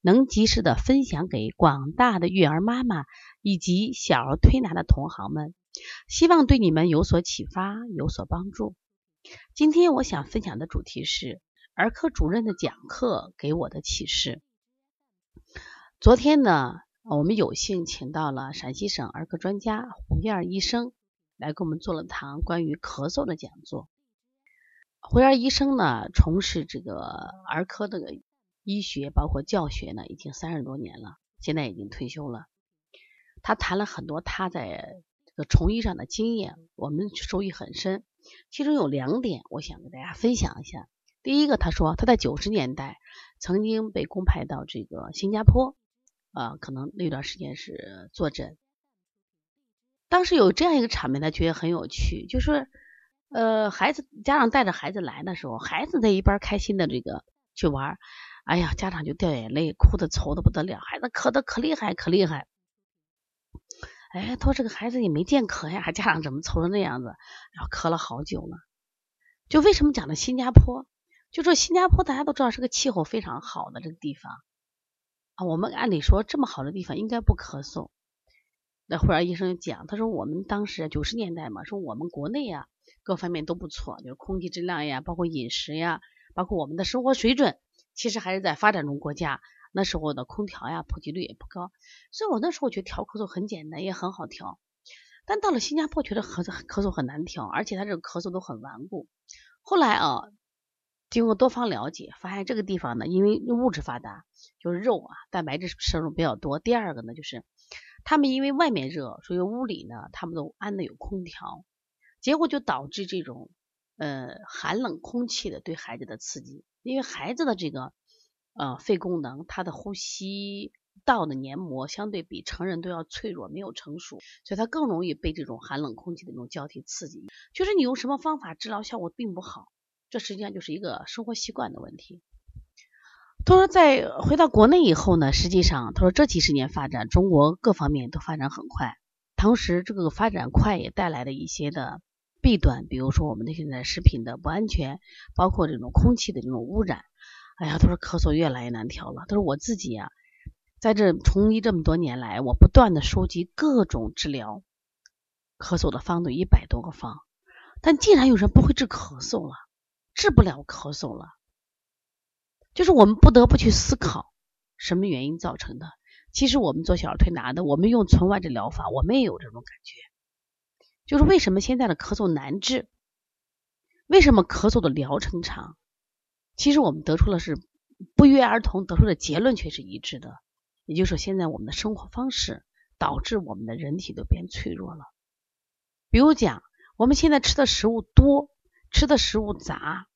能及时的分享给广大的育儿妈妈。以及小儿推拿的同行们，希望对你们有所启发，有所帮助。今天我想分享的主题是儿科主任的讲课给我的启示。昨天呢，我们有幸请到了陕西省儿科专家胡燕医生来给我们做了堂关于咳嗽的讲座。胡燕医生呢，从事这个儿科的医学，包括教学呢，已经三十多年了，现在已经退休了。他谈了很多他在这个从医上的经验，我们受益很深。其中有两点，我想跟大家分享一下。第一个，他说他在九十年代曾经被公派到这个新加坡，啊，可能那段时间是坐诊。当时有这样一个场面，他觉得很有趣，就是呃，孩子家长带着孩子来的时候，孩子在一边开心的这个去玩，哎呀，家长就掉眼泪，哭的愁的不得了，孩子咳的可厉害，可厉害。哎，他说这个孩子也没见咳呀，家长怎么愁成那样子？然后咳了好久了。就为什么讲的新加坡？就说新加坡大家都知道是个气候非常好的这个地方啊。我们按理说这么好的地方应该不咳嗽。那忽然医生讲，他说我们当时九十年代嘛，说我们国内呀各方面都不错，就是空气质量呀，包括饮食呀，包括我们的生活水准，其实还是在发展中国家。那时候的空调呀，普及率也不高，所以我那时候觉得调咳嗽很简单，也很好调。但到了新加坡，觉得咳嗽咳嗽很难调，而且他这个咳嗽都很顽固。后来啊，经过多方了解，发现这个地方呢，因为物质发达，就是肉啊，蛋白质摄入比较多。第二个呢，就是他们因为外面热，所以屋里呢，他们都安的有空调，结果就导致这种呃寒冷空气的对孩子的刺激，因为孩子的这个。呃，肺功能，他的呼吸道的黏膜相对比成人都要脆弱，没有成熟，所以他更容易被这种寒冷空气的这种交替刺激。就是你用什么方法治疗效果并不好，这实际上就是一个生活习惯的问题。他说，在回到国内以后呢，实际上他说这几十年发展，中国各方面都发展很快，同时这个发展快也带来了一些的弊端，比如说我们的现在食品的不安全，包括这种空气的这种污染。哎呀，他说咳嗽越来越难调了。他说我自己呀，在这从医这么多年来，我不断的收集各种治疗咳嗽的方子，一百多个方，但竟然有人不会治咳嗽了，治不了咳嗽了。就是我们不得不去思考什么原因造成的。其实我们做小儿推拿的，我们用纯外治疗法，我们也有这种感觉。就是为什么现在的咳嗽难治？为什么咳嗽的疗程长？其实我们得出的是不约而同得出的结论却是一致的，也就是说，现在我们的生活方式导致我们的人体都变脆弱了。比如讲，我们现在吃的食物多，吃的食物杂，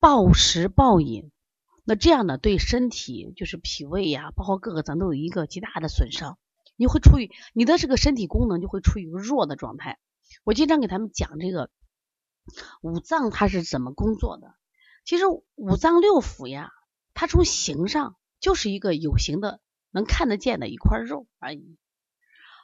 暴食暴饮，那这样呢，对身体就是脾胃呀，包括各个脏都有一个极大的损伤。你会处于你的这个身体功能就会处于弱的状态。我经常给他们讲这个五脏它是怎么工作的。其实五脏六腑呀，它从形上就是一个有形的、能看得见的一块肉而已。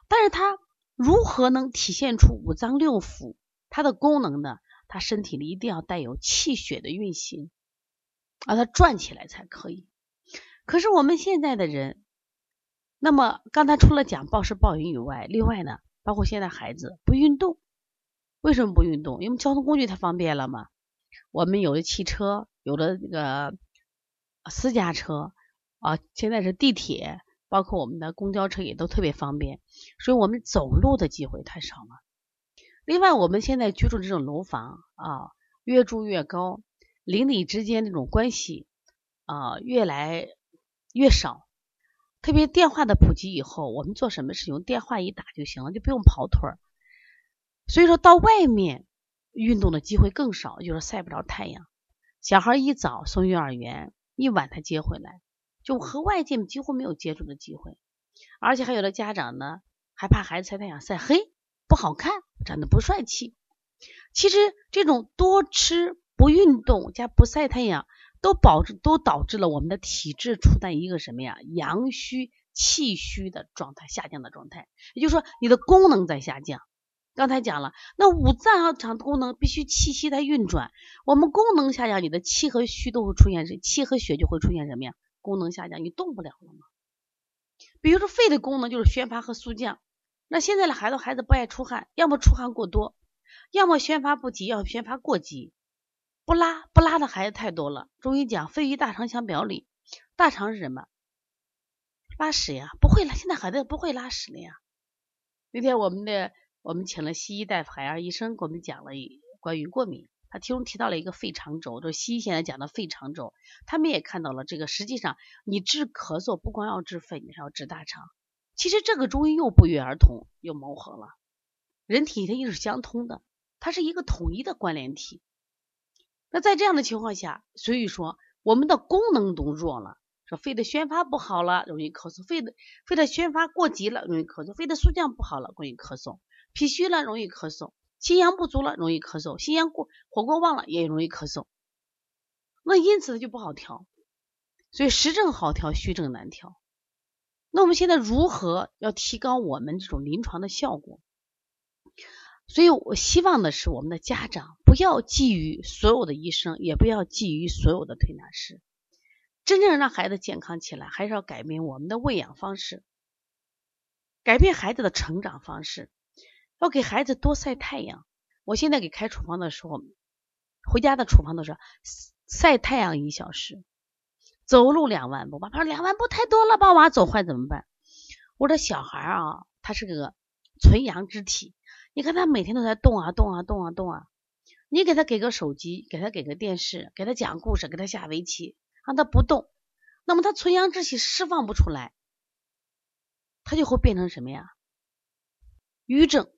但是它如何能体现出五脏六腑它的功能呢？它身体里一定要带有气血的运行，啊，它转起来才可以。可是我们现在的人，那么刚才除了讲暴食暴饮以外，另外呢，包括现在孩子不运动，为什么不运动？因为交通工具太方便了嘛。我们有的汽车，有的这个私家车啊，现在是地铁，包括我们的公交车也都特别方便，所以我们走路的机会太少了。另外，我们现在居住这种楼房啊，越住越高，邻里之间这种关系啊越来越少。特别电话的普及以后，我们做什么事用电话一打就行了，就不用跑腿儿。所以说到外面。运动的机会更少，就是晒不着太阳。小孩一早送幼儿园，一晚才接回来，就和外界几乎没有接触的机会。而且还有的家长呢，还怕孩子晒太阳晒黑不好看，长得不帅气。其实这种多吃、不运动加不晒太阳，都导致都导致了我们的体质处在一个什么呀？阳虚气虚的状态，下降的状态。也就是说，你的功能在下降。刚才讲了，那五脏要长功能必须气息在运转，我们功能下降，你的气和虚都会出现，气和血就会出现什么呀？功能下降，你动不了了吗？比如说肺的功能就是宣发和肃降，那现在的孩子孩子不爱出汗，要么出汗过多，要么宣发不急，要么宣发过急，不拉不拉的孩子太多了。中医讲肺与大肠相表里，大肠是什么？拉屎呀，不会了，现在孩子不会拉屎了呀。那天我们的。我们请了西医大夫海洋医生，给我们讲了关于过敏，他其中提到了一个肺肠轴，就是西医现在讲的肺肠轴。他们也看到了这个，实际上你治咳嗽不光要治肺，你还要治大肠。其实这个中医又不约而同，又谋合了。人体它又是相通的，它是一个统一的关联体。那在这样的情况下，所以说我们的功能都弱了，说肺的宣发不好了，容易咳嗽；肺的肺的宣发过急了，容易咳嗽；肺的肃降不好了，容易咳嗽。脾虚了容易咳嗽，心阳不足了容易咳嗽，心阳过火过旺了也容易咳嗽，那因此呢就不好调，所以实症好调，虚症难调。那我们现在如何要提高我们这种临床的效果？所以我希望的是我们的家长不要觊觎所有的医生，也不要觊觎所有的推拿师，真正让孩子健康起来，还是要改变我们的喂养方式，改变孩子的成长方式。要给孩子多晒太阳。我现在给开处方的时候，回家的处方都是晒太阳一小时，走路两万步。爸爸说两万步太多了，把娃走坏怎么办？我说小孩啊，他是个纯阳之体，你看他每天都在动啊动啊动啊动啊。你给他给个手机，给他给个电视，给他讲故事，给他下围棋，让他不动，那么他纯阳之气释放不出来，他就会变成什么呀？瘀症。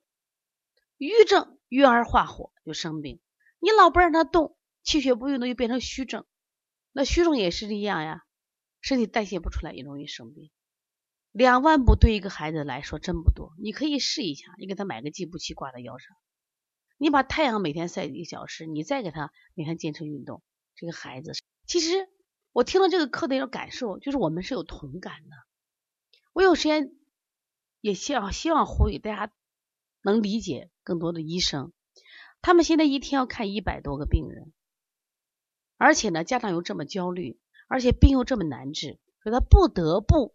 瘀症，瘀而化火就生病。你老不让他动，气血不运动，就变成虚症。那虚症也是一样呀，身体代谢不出来，也容易生病。两万步对一个孩子来说真不多，你可以试一下，你给他买个计步器挂在腰上，你把太阳每天晒一个小时，你再给他每天坚持运动，这个孩子其实我听了这个课的一种感受，就是我们是有同感的。我有时间也希望希望呼吁大家。能理解更多的医生，他们现在一天要看一百多个病人，而且呢，家长又这么焦虑，而且病又这么难治，所以他不得不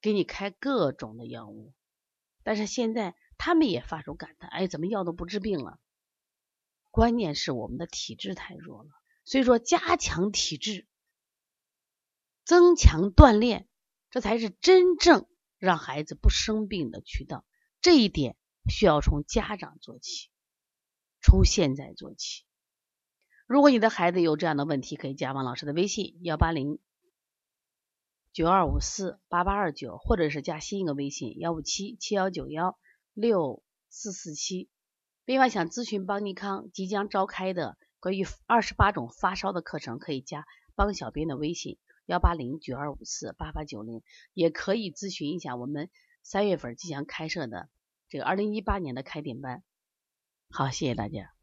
给你开各种的药物。但是现在他们也发出感叹：哎，怎么药都不治病了？关键是我们的体质太弱了。所以说，加强体质，增强锻炼，这才是真正让孩子不生病的渠道。这一点。需要从家长做起，从现在做起。如果你的孩子有这样的问题，可以加王老师的微信：幺八零九二五四八八二九，或者是加新一个微信：幺五七七幺九幺六四四七。另外，想咨询邦尼康即将召开的关于二十八种发烧的课程，可以加邦小编的微信：幺八零九二五四八八九零，也可以咨询一下我们三月份即将开设的。这个二零一八年的开店班，好，谢谢大家。